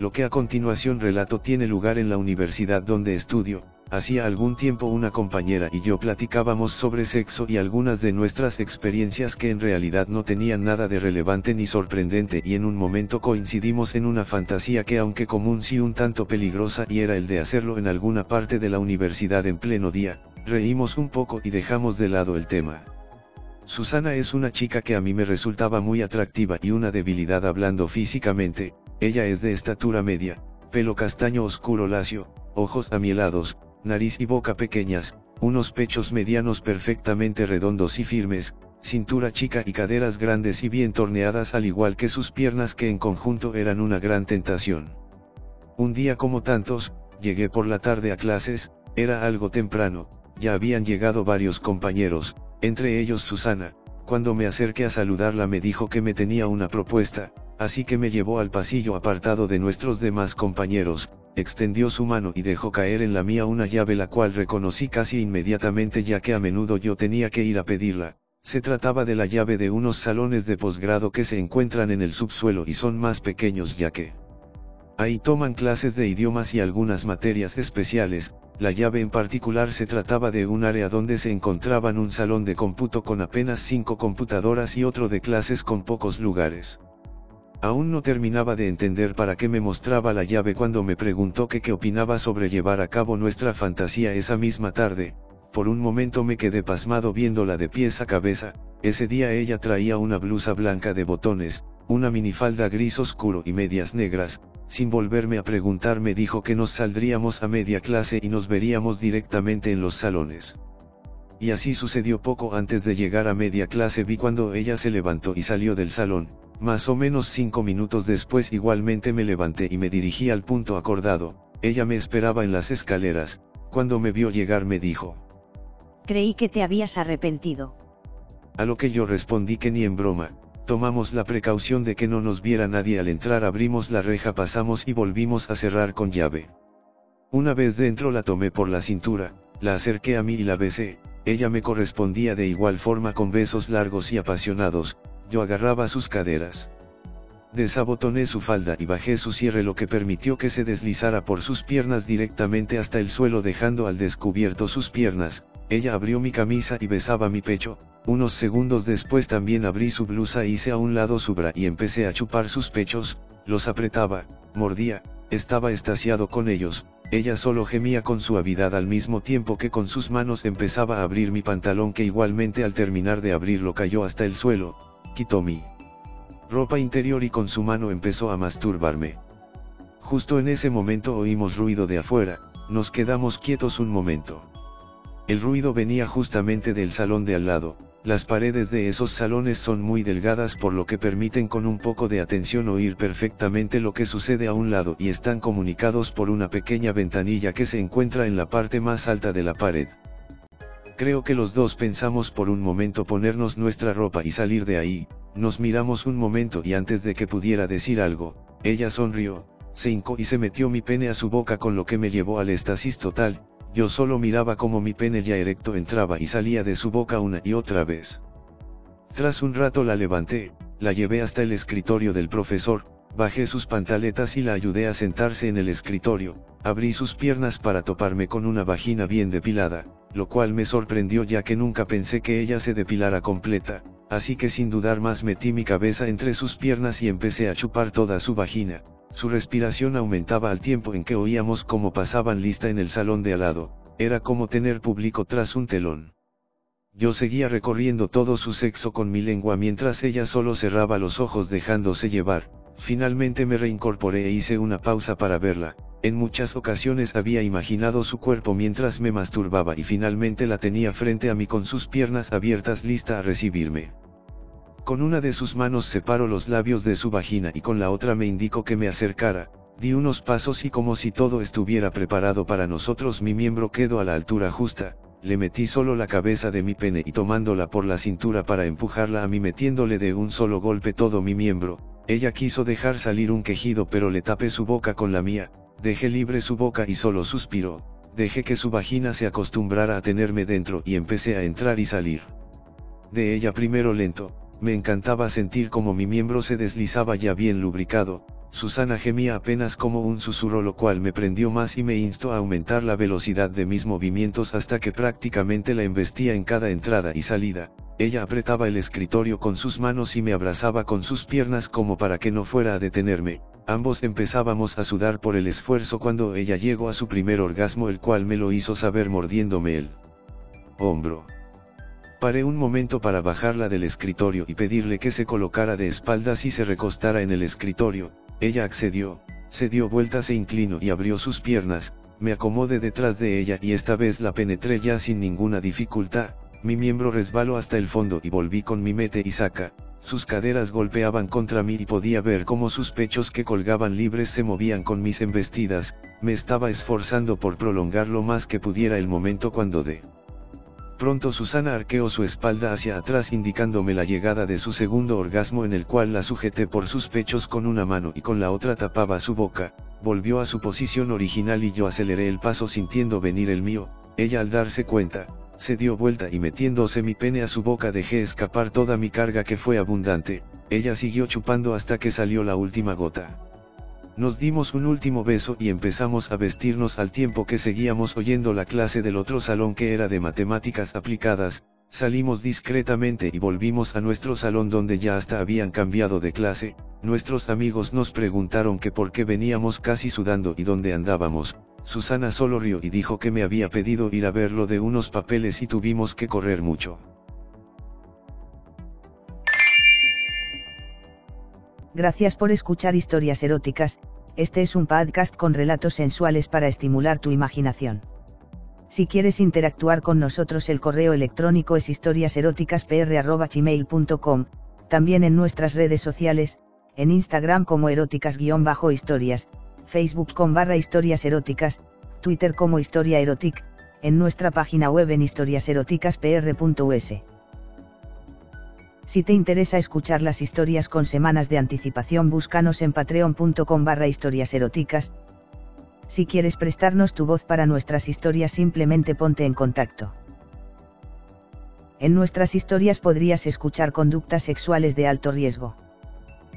Lo que a continuación relato tiene lugar en la universidad donde estudio, Hacía algún tiempo una compañera y yo platicábamos sobre sexo y algunas de nuestras experiencias que en realidad no tenían nada de relevante ni sorprendente y en un momento coincidimos en una fantasía que aunque común sí un tanto peligrosa y era el de hacerlo en alguna parte de la universidad en pleno día, reímos un poco y dejamos de lado el tema. Susana es una chica que a mí me resultaba muy atractiva y una debilidad hablando físicamente, ella es de estatura media, pelo castaño oscuro lacio, ojos amielados, nariz y boca pequeñas, unos pechos medianos perfectamente redondos y firmes, cintura chica y caderas grandes y bien torneadas al igual que sus piernas que en conjunto eran una gran tentación. Un día como tantos, llegué por la tarde a clases, era algo temprano, ya habían llegado varios compañeros, entre ellos Susana, cuando me acerqué a saludarla me dijo que me tenía una propuesta, así que me llevó al pasillo apartado de nuestros demás compañeros, extendió su mano y dejó caer en la mía una llave la cual reconocí casi inmediatamente ya que a menudo yo tenía que ir a pedirla. Se trataba de la llave de unos salones de posgrado que se encuentran en el subsuelo y son más pequeños ya que ahí toman clases de idiomas y algunas materias especiales, la llave en particular se trataba de un área donde se encontraban un salón de cómputo con apenas cinco computadoras y otro de clases con pocos lugares. Aún no terminaba de entender para qué me mostraba la llave cuando me preguntó que qué opinaba sobre llevar a cabo nuestra fantasía esa misma tarde, por un momento me quedé pasmado viéndola de pies a cabeza, ese día ella traía una blusa blanca de botones, una minifalda gris oscuro y medias negras, sin volverme a preguntar me dijo que nos saldríamos a media clase y nos veríamos directamente en los salones. Y así sucedió poco antes de llegar a media clase vi cuando ella se levantó y salió del salón, más o menos cinco minutos después igualmente me levanté y me dirigí al punto acordado, ella me esperaba en las escaleras, cuando me vio llegar me dijo. Creí que te habías arrepentido. A lo que yo respondí que ni en broma, tomamos la precaución de que no nos viera nadie al entrar abrimos la reja pasamos y volvimos a cerrar con llave. Una vez dentro la tomé por la cintura, la acerqué a mí y la besé, ella me correspondía de igual forma con besos largos y apasionados, yo agarraba sus caderas. Desabotoné su falda y bajé su cierre lo que permitió que se deslizara por sus piernas directamente hasta el suelo dejando al descubierto sus piernas, ella abrió mi camisa y besaba mi pecho, unos segundos después también abrí su blusa e hice a un lado su bra y empecé a chupar sus pechos, los apretaba, mordía, estaba estasiado con ellos, ella solo gemía con suavidad al mismo tiempo que con sus manos empezaba a abrir mi pantalón que igualmente al terminar de abrirlo cayó hasta el suelo, quitó mi ropa interior y con su mano empezó a masturbarme. Justo en ese momento oímos ruido de afuera, nos quedamos quietos un momento. El ruido venía justamente del salón de al lado, las paredes de esos salones son muy delgadas por lo que permiten con un poco de atención oír perfectamente lo que sucede a un lado y están comunicados por una pequeña ventanilla que se encuentra en la parte más alta de la pared. Creo que los dos pensamos por un momento ponernos nuestra ropa y salir de ahí, nos miramos un momento y antes de que pudiera decir algo, ella sonrió, se hincó y se metió mi pene a su boca con lo que me llevó al estasis total, yo solo miraba como mi pene ya erecto entraba y salía de su boca una y otra vez. Tras un rato la levanté, la llevé hasta el escritorio del profesor, bajé sus pantaletas y la ayudé a sentarse en el escritorio, abrí sus piernas para toparme con una vagina bien depilada, lo cual me sorprendió ya que nunca pensé que ella se depilara completa, así que sin dudar más metí mi cabeza entre sus piernas y empecé a chupar toda su vagina, su respiración aumentaba al tiempo en que oíamos cómo pasaban lista en el salón de al lado, era como tener público tras un telón. yo seguía recorriendo todo su sexo con mi lengua mientras ella solo cerraba los ojos dejándose llevar, finalmente me reincorporé e hice una pausa para verla, en muchas ocasiones había imaginado su cuerpo mientras me masturbaba y finalmente la tenía frente a mí con sus piernas abiertas lista a recibirme. Con una de sus manos separo los labios de su vagina y con la otra me indicó que me acercara, di unos pasos y como si todo estuviera preparado para nosotros mi miembro quedó a la altura justa, le metí solo la cabeza de mi pene y tomándola por la cintura para empujarla a mí metiéndole de un solo golpe todo mi miembro, ella quiso dejar salir un quejido pero le tapé su boca con la mía, dejé libre su boca y solo suspiró, dejé que su vagina se acostumbrara a tenerme dentro y empecé a entrar y salir. De ella primero lento, me encantaba sentir como mi miembro se deslizaba ya bien lubricado, Susana gemía apenas como un susurro lo cual me prendió más y me instó a aumentar la velocidad de mis movimientos hasta que prácticamente la embestía en cada entrada y salida, ella apretaba el escritorio con sus manos y me abrazaba con sus piernas como para que no fuera a detenerme, ambos empezábamos a sudar por el esfuerzo cuando ella llegó a su primer orgasmo el cual me lo hizo saber mordiéndome el hombro. Paré un momento para bajarla del escritorio y pedirle que se colocara de espaldas y se recostara en el escritorio, ella accedió, se dio vuelta se inclinó y abrió sus piernas, me acomodé detrás de ella y esta vez la penetré ya sin ninguna dificultad, mi miembro resbaló hasta el fondo y volví con mi mete y saca, sus caderas golpeaban contra mí y podía ver cómo sus pechos que colgaban libres se movían con mis embestidas, me estaba esforzando por prolongar lo más que pudiera el momento cuando de Pronto Susana arqueó su espalda hacia atrás indicándome la llegada de su segundo orgasmo en el cual la sujeté por sus pechos con una mano y con la otra tapaba su boca, volvió a su posición original y yo aceleré el paso sintiendo venir el mío, ella al darse cuenta, se dio vuelta y metiéndose mi pene a su boca dejé escapar toda mi carga que fue abundante, ella siguió chupando hasta que salió la última gota. Nos dimos un último beso y empezamos a vestirnos al tiempo que seguíamos oyendo la clase del otro salón que era de matemáticas aplicadas, salimos discretamente y volvimos a nuestro salón donde ya hasta habían cambiado de clase, nuestros amigos nos preguntaron que por qué veníamos casi sudando y dónde andábamos, Susana solo rió y dijo que me había pedido ir a verlo de unos papeles y tuvimos que correr mucho. Gracias por escuchar historias eróticas, este es un podcast con relatos sensuales para estimular tu imaginación. Si quieres interactuar con nosotros el correo electrónico es historiaseroticaspr.gmail.com, también en nuestras redes sociales, en Instagram como eróticas-historias, Facebook con barra historias eróticas, Twitter como historia erotic, en nuestra página web en historiaseroticaspr.us. Si te interesa escuchar las historias con semanas de anticipación, búscanos en patreon.com barra historias eróticas. Si quieres prestarnos tu voz para nuestras historias, simplemente ponte en contacto. En nuestras historias podrías escuchar conductas sexuales de alto riesgo.